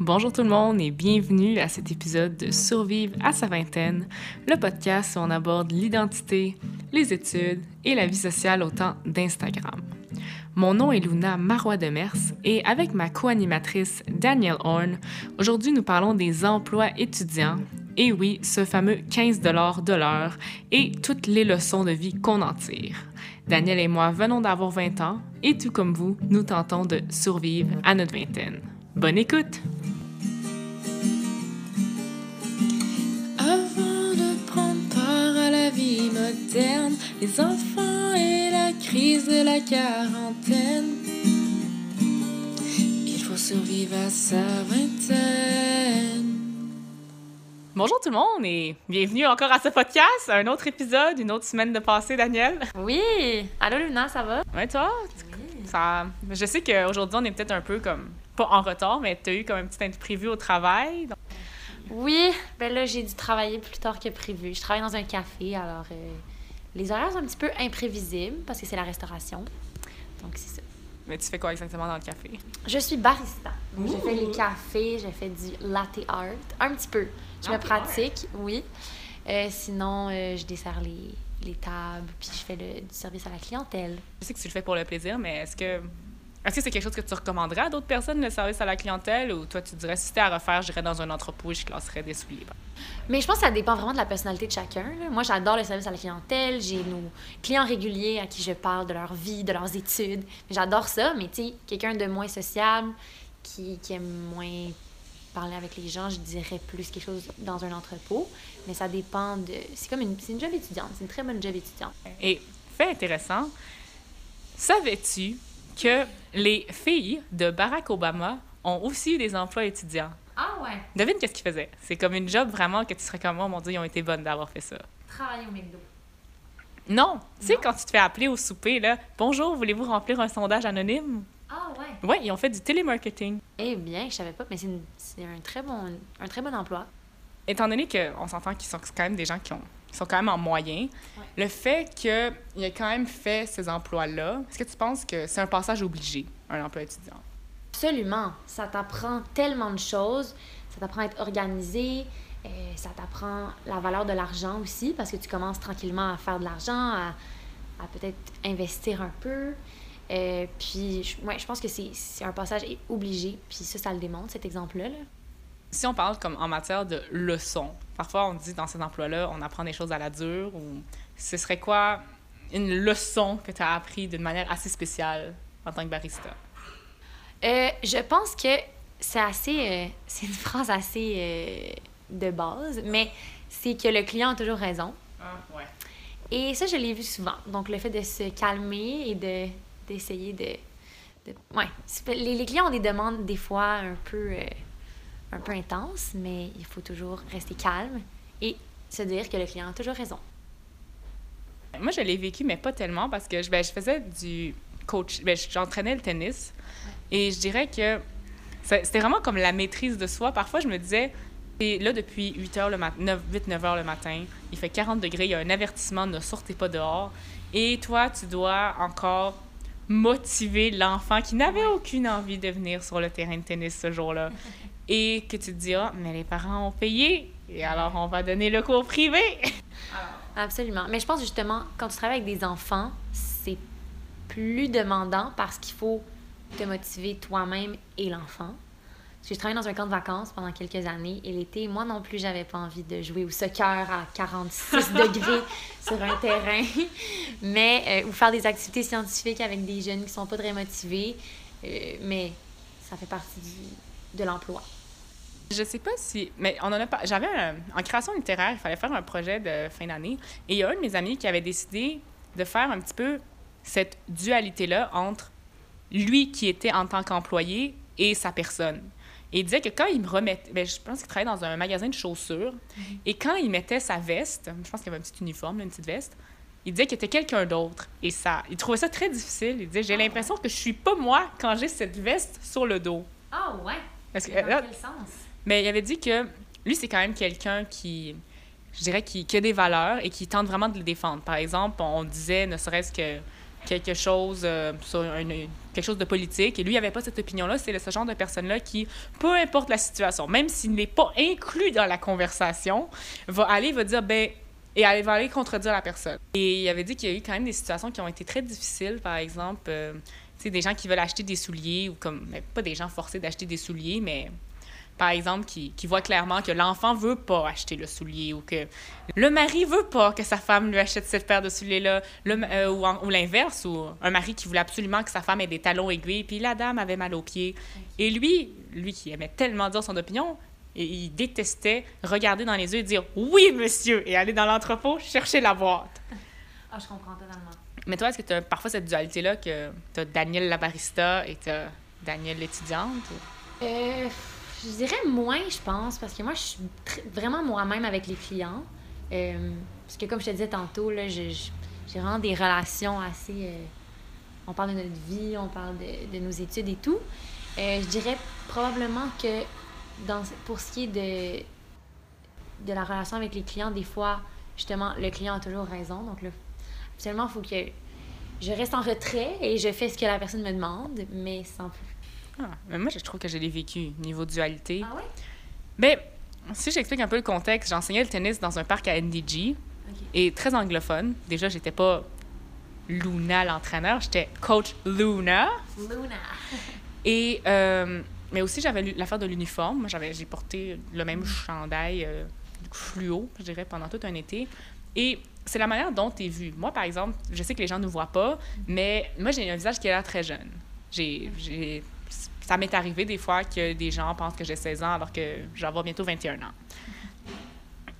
Bonjour tout le monde et bienvenue à cet épisode de Survivre à sa vingtaine, le podcast où on aborde l'identité, les études et la vie sociale au temps d'Instagram. Mon nom est Luna Marois de Mers et avec ma co-animatrice Danielle Horn, aujourd'hui nous parlons des emplois étudiants et oui, ce fameux 15 de l'heure et toutes les leçons de vie qu'on en tire. Danielle et moi venons d'avoir 20 ans et tout comme vous, nous tentons de survivre à notre vingtaine. Bonne écoute! Moderne, les enfants et la crise de la quarantaine, il faut survivre à sa vingtaine. Bonjour tout le monde et bienvenue encore à ce podcast, un autre épisode, une autre semaine de passé, Daniel. Oui! Allô Luna, ça va? Ouais, toi? Ça... Je sais qu'aujourd'hui, on est peut-être un peu comme, pas en retard, mais tu as eu comme un petit imprévu au travail. donc- Oui, ben là, j'ai dû travailler plus tard que prévu. Je travaille dans un café, alors euh, les horaires sont un petit peu imprévisibles parce que c'est la restauration. Donc, c'est ça. Mais tu fais quoi exactement dans le café? Je suis barista. J'ai fait les cafés, j'ai fait du latte art. Un petit peu. Je me pratique, oui. Euh, sinon, euh, je dessert les, les tables, puis je fais le, du service à la clientèle. Je sais que tu le fais pour le plaisir, mais est-ce que est-ce que c'est quelque chose que tu recommanderais à d'autres personnes, le service à la clientèle, ou toi, tu dirais, si c'était à refaire, j'irais dans un entrepôt et je classerais des souliers? Mais je pense que ça dépend vraiment de la personnalité de chacun. là. Moi, j'adore le service à la clientèle. J'ai nos clients réguliers à qui je parle de leur vie, de leurs études. J'adore ça, mais tu sais, quelqu'un de moins sociable, qui, qui aime moins parler avec les gens, je dirais plus quelque chose dans un entrepôt. Mais ça dépend de... C'est comme une, une job étudiante. C'est une très bonne job étudiante. Et fait intéressant, savais-tu que les filles de Barack Obama ont aussi eu des emplois étudiants? Ah ouais? Devine qu'est-ce qu'ils faisaient? C'est comme une job vraiment que tu serais comme moi, mon Dieu, ils ont été bonnes d'avoir fait ça. Travailler au McDo. Non, tu sais, quand tu te fais appeler au souper, là, bonjour, voulez-vous remplir un sondage anonyme? Ah ouais? Oui, ils ont fait du télémarketing. Eh bien, je savais pas, mais c'est, une- c'est un, très bon, un très bon emploi. Étant donné qu'on s'entend qu'ils sont quand même des gens qui, ont, qui sont quand même en moyen, le fait qu'il ait quand même fait ces emplois-là, est-ce que tu penses que c'est un passage obligé, un emploi étudiant? Absolument. Ça t'apprend tellement de choses. Ça t'apprend à être organisé. euh, ça t'apprend la valeur de l'argent aussi parce que tu commences tranquillement à faire de l'argent, à, à peut-être investir un peu. Euh, puis, je, ouais, je pense que c'est un passage obligé. Puis ça, ça le démontre, cet exemple-là. là. Si on parle comme en matière de leçons, parfois on dit dans ces emplois-là, on apprend des choses à la dure, ou ce serait quoi une leçon que tu as appris d'une manière assez spéciale en tant que barista? Euh, je pense que c'est assez. euh, c'est une phrase assez euh, de base, mais c'est que le client a toujours raison. Ah, ouais. Et ça, je l'ai vu souvent. Donc, le fait de se calmer et de, d'essayer de... de ouais. Les, les clients ont des demandes, des fois, un peu, un peu intenses, mais il faut toujours rester calme et se dire que le client a toujours raison. Moi, je l'ai vécu, mais pas tellement, parce que je, ben, je faisais du coach, ben, j'entraînais le tennis, et je dirais que c'était vraiment comme la maîtrise de soi. Parfois, je me disais, et là, depuis 8 heures le matin, 8-9 heures le matin, il fait 40 degrés, il y a un avertissement, ne sortez pas dehors, et toi, tu dois encore motiver l'enfant qui n'avait aucune envie de venir sur le terrain de tennis ce jour-là. Et que tu te dis, ah, mais les parents ont payé, et alors on va donner le cours privé. Absolument. Mais je pense justement, quand tu travailles avec des enfants, c'est plus demandant parce qu'il faut te motiver toi-même et l'enfant. Je travaillé dans un camp de vacances pendant quelques années et l'été, moi non plus, j'avais pas envie de jouer au soccer à 46 degrés sur un terrain, mais euh, ou faire des activités scientifiques avec des jeunes qui sont pas très motivés. Euh, mais ça fait partie du- de l'emploi. Je sais pas si. Mais on en a pas. J'avais un. En création littéraire, il fallait faire un projet de fin d'année. Et il y a un de mes amis qui avait décidé de faire un petit peu cette dualité-là entre lui qui était en tant qu'employé et sa personne. Et il disait que quand il me remettait. Ben, je pense qu'il travaillait dans un magasin de chaussures. Et quand il mettait sa veste, je pense qu'il y avait un petit uniforme, là, une petite veste, il disait qu'il était quelqu'un d'autre. Et ça, il trouvait ça très difficile. Il disait J'ai l'impression que je suis pas moi quand j'ai cette veste sur le dos. Ah ouais? Parce que, Dans là, quel sens? mais il avait dit que lui, c'est quand même quelqu'un qui, je dirais, qui, qui a des valeurs et qui tente vraiment de les défendre. Par exemple, on disait, ne serait-ce que quelque chose euh, sur une- quelque chose de politique. Et lui, il avait pas cette opinion-là. C'est le- ce genre de personne-là qui, peu importe la situation, même s'il n'est pas inclus dans la conversation, va aller, va dire, ben, et elle va aller contredire la personne. Et il avait dit qu'il y a eu quand même des situations qui ont été très difficiles, par exemple, euh, sais, des gens qui veulent acheter des souliers, ou comme, mais pas des gens forcés d'acheter des souliers, mais par exemple, qui, qui voit clairement que l'enfant veut pas acheter le soulier ou que le mari veut pas que sa femme lui achète cette paire de souliers-là, euh, ou, ou l'inverse, ou un mari qui voulait absolument que sa femme ait des talons aiguilles, puis la dame avait mal aux pieds. Et lui, lui qui aimait tellement dire son opinion, et il détestait regarder dans les yeux et dire oui, monsieur, et aller dans l'entrepôt chercher la boîte. Ah, je comprends totalement. Mais toi, est-ce que tu as parfois cette dualité-là que tu as Daniel la barista et tu as Daniel l'étudiante? Euh, je dirais moins, je pense, parce que moi, je suis vraiment moi-même avec les clients. Euh, parce que, comme je te disais tantôt, j'ai vraiment des relations assez. euh, on parle de notre vie, on parle de, nos études et tout. Euh, je dirais probablement que dans, pour ce qui est de, de la relation avec les clients, des fois, justement, le client a toujours raison. Donc, absolument, il faut que je reste en retrait et je fais ce que la personne me demande, mais sans plus. Ah, mais moi, je trouve que je l'ai vécu, niveau dualité. Ah ouais? Ben, si j'explique un peu le contexte, j'enseignais le tennis dans un parc à NDG et très anglophone. Déjà, j'étais pas Luna l'entraîneur, j'étais coach Luna. Luna. Et euh, mais aussi j'avais l'affaire de l'uniforme. J'avais j'ai porté le même chandail euh, fluo, je dirais, pendant tout un été. Et c'est la manière dont tu es vu. Moi, par exemple, je sais que les gens ne voient pas, mais moi, j'ai un visage qui a l'air très jeune. J'ai, j'ai- ça m'est arrivé des fois que des gens pensent que j'ai 16 ans alors que je vais avoir bientôt 21 ans.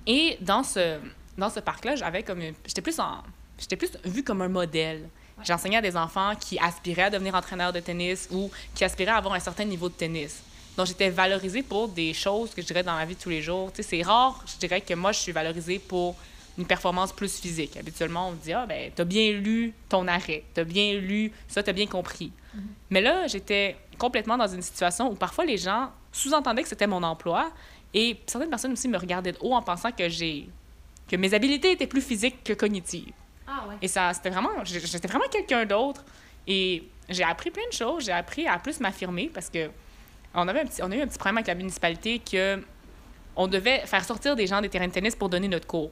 Et dans ce, dans ce parc-là, j'avais comme j'étais plus en j'étais plus vue comme un modèle. J'enseignais à des enfants qui aspiraient à devenir entraîneurs de tennis ou qui aspiraient à avoir un certain niveau de tennis. Donc, j'étais valorisée pour des choses que je dirais dans la vie de tous les jours. C'est rare, je dirais que moi, je suis valorisée pour une performance plus physique. Habituellement, on me dit, ah, ben, t'as bien lu ton arrêt, t'as bien lu, ça, t'as bien compris. Mais là, j'étais complètement dans une situation où parfois les gens sous-entendaient que c'était mon emploi et certaines personnes aussi me regardaient de haut en pensant que j'ai que mes habiletés étaient plus physiques que cognitives. Ah ouais. Et ça, c'était vraiment, j'étais vraiment quelqu'un d'autre. Et j'ai appris plein de choses. J'ai appris à plus m'affirmer parce que on avait un petit, on a eu un petit problème avec la municipalité que on devait faire sortir des gens des terrains de tennis pour donner notre cours.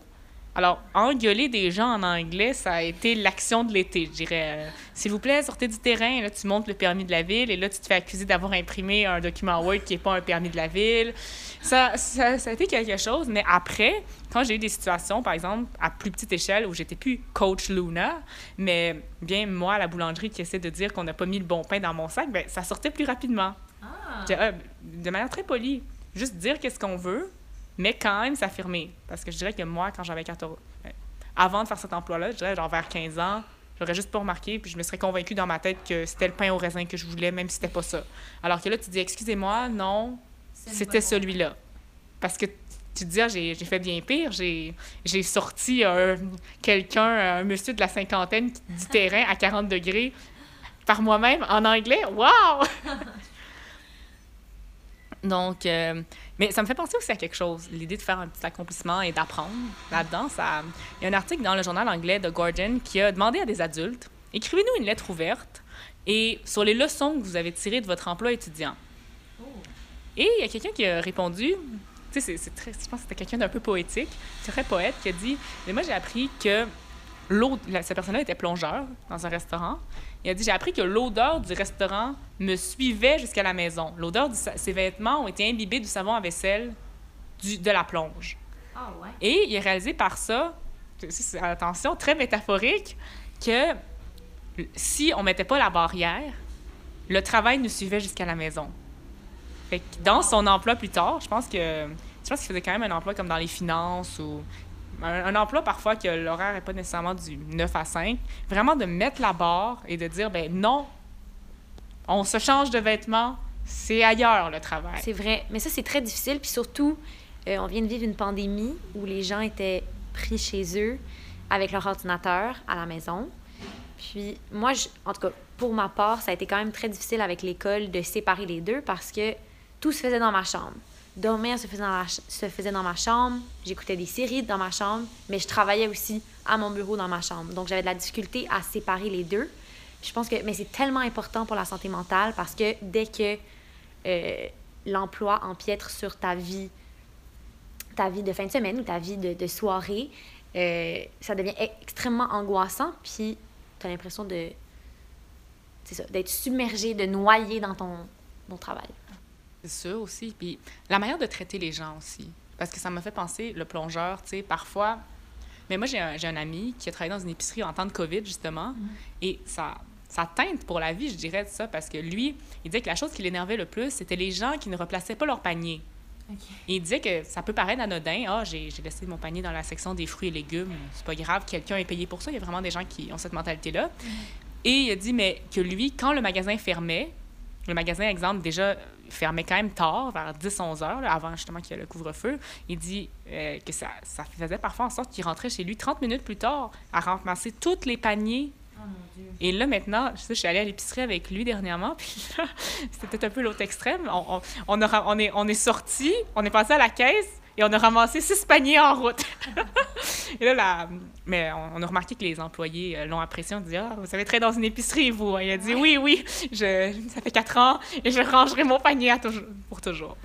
Alors, engueuler des gens en anglais, ça a été l'action de l'été, je dirais. Euh, S'il vous plaît, sortez du terrain. Là, tu montes le permis de la ville et là, tu te fais accuser d'avoir imprimé un document Word qui n'est pas un permis de la ville. Ça, ça, ça a été quelque chose. Mais après, quand j'ai eu des situations, par exemple, à plus petite échelle, où j'étais plus coach Luna, mais bien moi, la boulangerie qui essaie de dire qu'on n'a pas mis le bon pain dans mon sac, ben, ça sortait plus rapidement. Ah. Euh, de manière très polie. Juste dire qu'est-ce qu'on veut, mais quand même s'affirmer. Parce que je dirais que moi, quand j'avais 14... euh, Avant de faire cet emploi-là, je dirais genre vers 15 ans, j'aurais juste pas remarqué, puis je me serais convaincue dans ma tête que c'était le pain au raisin que je voulais, même si c'était pas ça. Alors que là, tu dis, excusez-moi, non, c'était celui-là. Parce que tu te dis, ah, j'ai fait bien pire, j'ai sorti un- quelqu'un, un monsieur de la cinquantaine du terrain à 40 degrés par moi-même en anglais. Wow! Donc, euh, mais ça me fait penser aussi à quelque chose, l'idée de faire un petit accomplissement et d'apprendre là-dedans. Ça, il y a un article dans le journal anglais de Guardian qui a demandé à des adultes écrivez-nous une lettre ouverte et sur les leçons que vous avez tirées de votre emploi étudiant. Et il y a quelqu'un qui a répondu, tu sais, c'est- très- je pense que c'était quelqu'un d'un peu poétique, très poète, qui a dit Mais moi, j'ai appris que l'eau, cette personne-là était plongeur dans un restaurant. Il a dit J'ai appris que l'odeur du restaurant me suivait jusqu'à la maison. L'odeur de ses vêtements ont été imbibés du savon à vaisselle du, de la plonge. Ah ouais. Et il a réalisé par ça, attention, très métaphorique, que si on mettait pas la barrière, le travail nous suivait jusqu'à la maison. Fait que dans son emploi plus tard, je pense que je pense qu'il faisait quand même un emploi comme dans les finances ou un, emploi parfois que l'horaire n'est pas nécessairement du 9 à 5. Vraiment de mettre la barre et de dire, ben non, on se change de vêtements, c'est ailleurs le travail. C'est vrai. Mais ça, c'est très difficile. Puis surtout, euh, on vient de vivre une pandémie où les gens étaient pris chez eux avec leur ordinateur à la maison. Puis moi, je- en tout cas, pour ma part, ça a été quand même très difficile avec l'école de séparer les deux parce que tout se faisait dans ma chambre. Dormir se faisait dans, ma chambre, j'écoutais des séries dans ma chambre, mais je travaillais aussi à mon bureau dans ma chambre. Donc j'avais de la difficulté à séparer les deux. Je pense que mais c'est tellement important pour la santé mentale parce que dès que euh, l'emploi empiètre sur ta vie, de fin de semaine ou ta vie de, soirée, euh, ça devient extrêmement angoissant, puis tu as l'impression de. D'être submergé, de noyer dans ton, ton travail. C'est ça aussi. Puis la manière de traiter les gens aussi. Parce que ça m'a fait penser, le plongeur, tu sais, parfois. Mais moi, j'ai un, un ami qui a travaillé dans une épicerie en temps de COVID, justement. Et ça, ça teinte pour la vie, je dirais, de ça. Parce que lui, il disait que la chose qui l'énervait le plus, c'était les gens qui ne replaçaient pas leur panier. Et il disait que ça peut paraître anodin. Ah, j'ai j'ai laissé mon panier dans la section des fruits et légumes. C'est pas grave, quelqu'un est payé pour ça. Il y a vraiment des gens qui ont cette mentalité-là. Et il a dit, mais que lui, quand le magasin fermait, le magasin, exemple, déjà fermait quand même tard, vers 10-11 heures, là, avant justement qu'il y ait le couvre-feu. Il dit euh, que ça, ça faisait parfois en sorte qu'il rentrait chez lui 30 minutes plus tard à ramasser tous les paniers et là, maintenant, je, sais, je suis allée à l'épicerie avec lui dernièrement, puis là, c'était un peu l'autre extrême. On, on, on, a ra- on est, on est sorti, on est passé à la caisse et on a ramassé six paniers en route. et là, la- mais on, a remarqué que les employés euh, l'ont apprécié. On dit Ah, vous avez travaillé dans une épicerie, vous. Il a dit Oui, oui, je, ça fait quatre ans et je rangerai mon panier à pour toujours.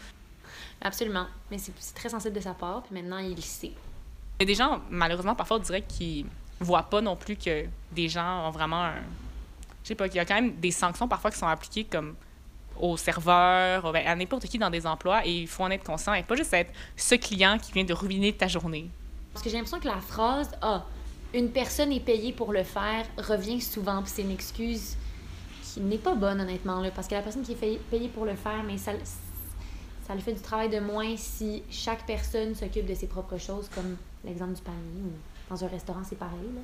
Absolument. Mais c'est très sensible de sa part, puis maintenant, il le sait. Il y a des gens, malheureusement, parfois, on dirait qu'ils voient pas non plus que des gens ont vraiment un. Je sais pas, qu'il y a quand même des sanctions parfois qui sont appliquées comme aux serveurs, ben, à n'importe qui dans des emplois, et il faut en être conscient et pas juste être ce client qui vient de ruiner ta journée. Parce que j'ai l'impression que la phrase Ah, une personne est payée pour le faire revient souvent, puis c'est une excuse qui n'est pas bonne, honnêtement, là, parce que la personne qui est payée- pour le faire, mais ça, ça le fait du travail de moins si chaque personne s'occupe de ses propres choses, comme l'exemple du panier, ou dans un restaurant, c'est pareil. Là.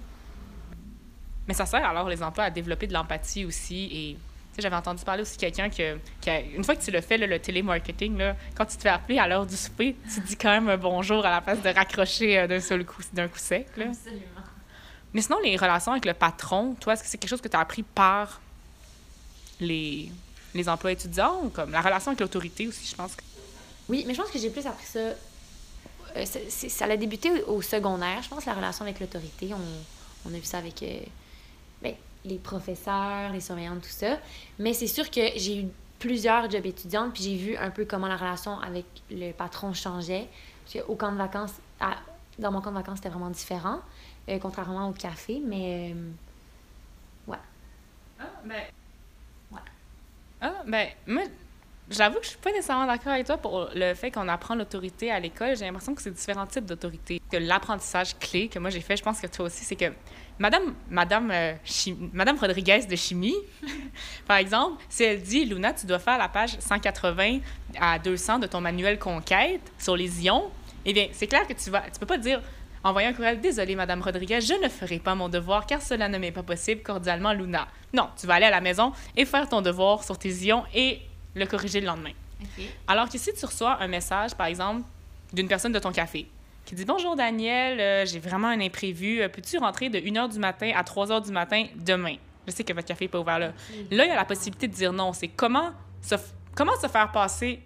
Mais ça sert alors les emplois à développer de l'empathie aussi. Et j'avais entendu parler aussi de quelqu'un que, qui a- une fois que tu le fais, là, le télémarketing, là, quand tu te fais appeler à l'heure du souper, tu dis quand même un bonjour à la place de raccrocher euh, d'un seul coup, d'un coup sec. Là. Absolument. Mais sinon, les relations avec le patron, toi, est-ce que c'est quelque chose que tu as appris par les, les emplois étudiants ou comme la relation avec l'autorité aussi, je pense que Oui, mais je pense que j'ai plus appris ça. euh, ça a débuté au, au secondaire, je pense, la relation avec l'autorité. On, on a vu ça avec euh, ben, les professeurs, les surveillantes, tout ça. Mais c'est sûr que j'ai eu plusieurs jobs étudiantes, puis j'ai vu un peu comment la relation avec le patron changeait. Parce qu'au camp de vacances, à- dans mon camp de vacances, c'était vraiment différent, euh, contrairement au café, mais euh, Ah, ben. Ouais. Ah, ben, moi, j'avoue que je suis pas nécessairement d'accord avec toi pour le fait qu'on apprend l'autorité à l'école. J'ai l'impression que c'est différents types d'autorité. Que l'apprentissage clé que moi j'ai fait, je pense que toi aussi, c'est que Madame, Madame, euh, Madame Rodriguez de chimie, par exemple, si elle dit, Luna, tu dois faire la page 180 à 200 de ton manuel Conquête sur les ions, eh bien, c'est clair que tu vas, tu peux pas dire, envoyer un courriel, désolé, Madame Rodriguez, je ne ferai pas mon devoir car cela ne m'est pas possible, cordialement, Luna. Non, tu vas aller à la maison et faire ton devoir sur tes ions et le corriger le lendemain. Alors que si tu reçois un message, par exemple, d'une personne de ton café qui dit Bonjour Daniel, euh, j'ai vraiment un imprévu. Euh, Peux-tu rentrer de 1h du matin à 3h du matin demain? Je sais que votre café n'est pas ouvert là. Là, il y a la possibilité de dire non. C'est comment se, f- comment se faire passer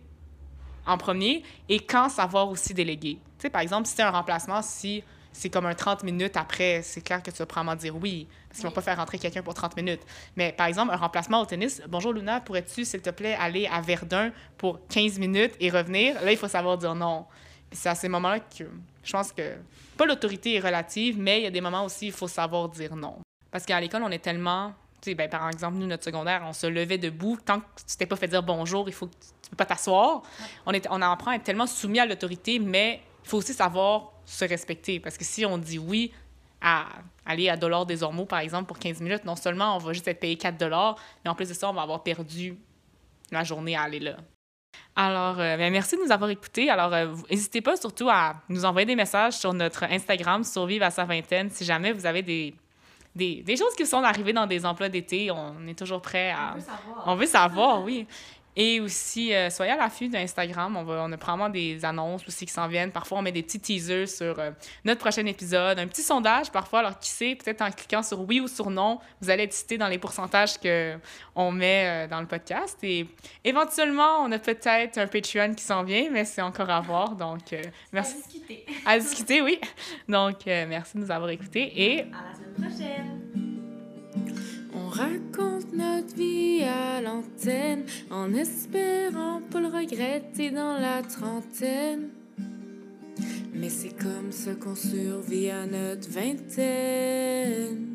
en premier et quand savoir aussi déléguer? Tu sais, par exemple, si c'est un remplacement, si c'est comme un 30 minutes après, c'est clair que tu vas probablement dire oui, parce qu'ils vont Oui. pas faire rentrer quelqu'un pour 30 minutes. Mais par exemple, un remplacement au tennis, bonjour Luna, pourrais-tu, s'il te plaît, aller à Verdun pour 15 minutes et revenir? Là, il faut savoir dire non. C'est à ces moments-là que je pense que, pas l'autorité est relative, mais il y a des moments aussi, il faut savoir dire non. Parce qu'à l'école, on est tellement, tu sais, ben, par exemple, nous, notre secondaire, on se levait debout. Tant que tu t'es pas fait dire bonjour, il faut que tu, tu peux pas t'asseoir. On, est, on apprend à être tellement soumis à l'autorité, mais il faut aussi savoir se respecter. Parce que si on dit oui à aller à Dollar des Ormeaux, par exemple, pour 15 minutes, non seulement on va juste être payé 4 mais en plus de ça, on va avoir perdu la journée à aller là. Alors, euh, ben, merci de nous avoir écoutés. Alors, euh, n'hésitez pas surtout à nous envoyer des messages sur notre Instagram, Survivre à sa vingtaine, si jamais vous avez des, des, des choses qui sont arrivées dans des emplois d'été. On est toujours prêt à... savoir. On veut savoir, oui. Et aussi, euh, soyez à l'affût d'Instagram. On, va, on a probablement des annonces aussi qui s'en viennent. Parfois, on met des petits teasers sur euh, notre prochain épisode. Un petit sondage, parfois. Alors, qui sait, peut-être en cliquant sur oui ou sur non, vous allez être cité dans les pourcentages qu'on met euh, dans le podcast. Et éventuellement, on a peut-être un Patreon qui s'en vient, mais c'est encore à voir. Donc, merci. discuter. À discuter, oui. Donc, merci de nous avoir écoutés et À la semaine prochaine. On raconte notre vie à l'antenne en espérant pas le regretter dans la trentaine. Mais c'est comme ça qu'on survit à notre vingtaine.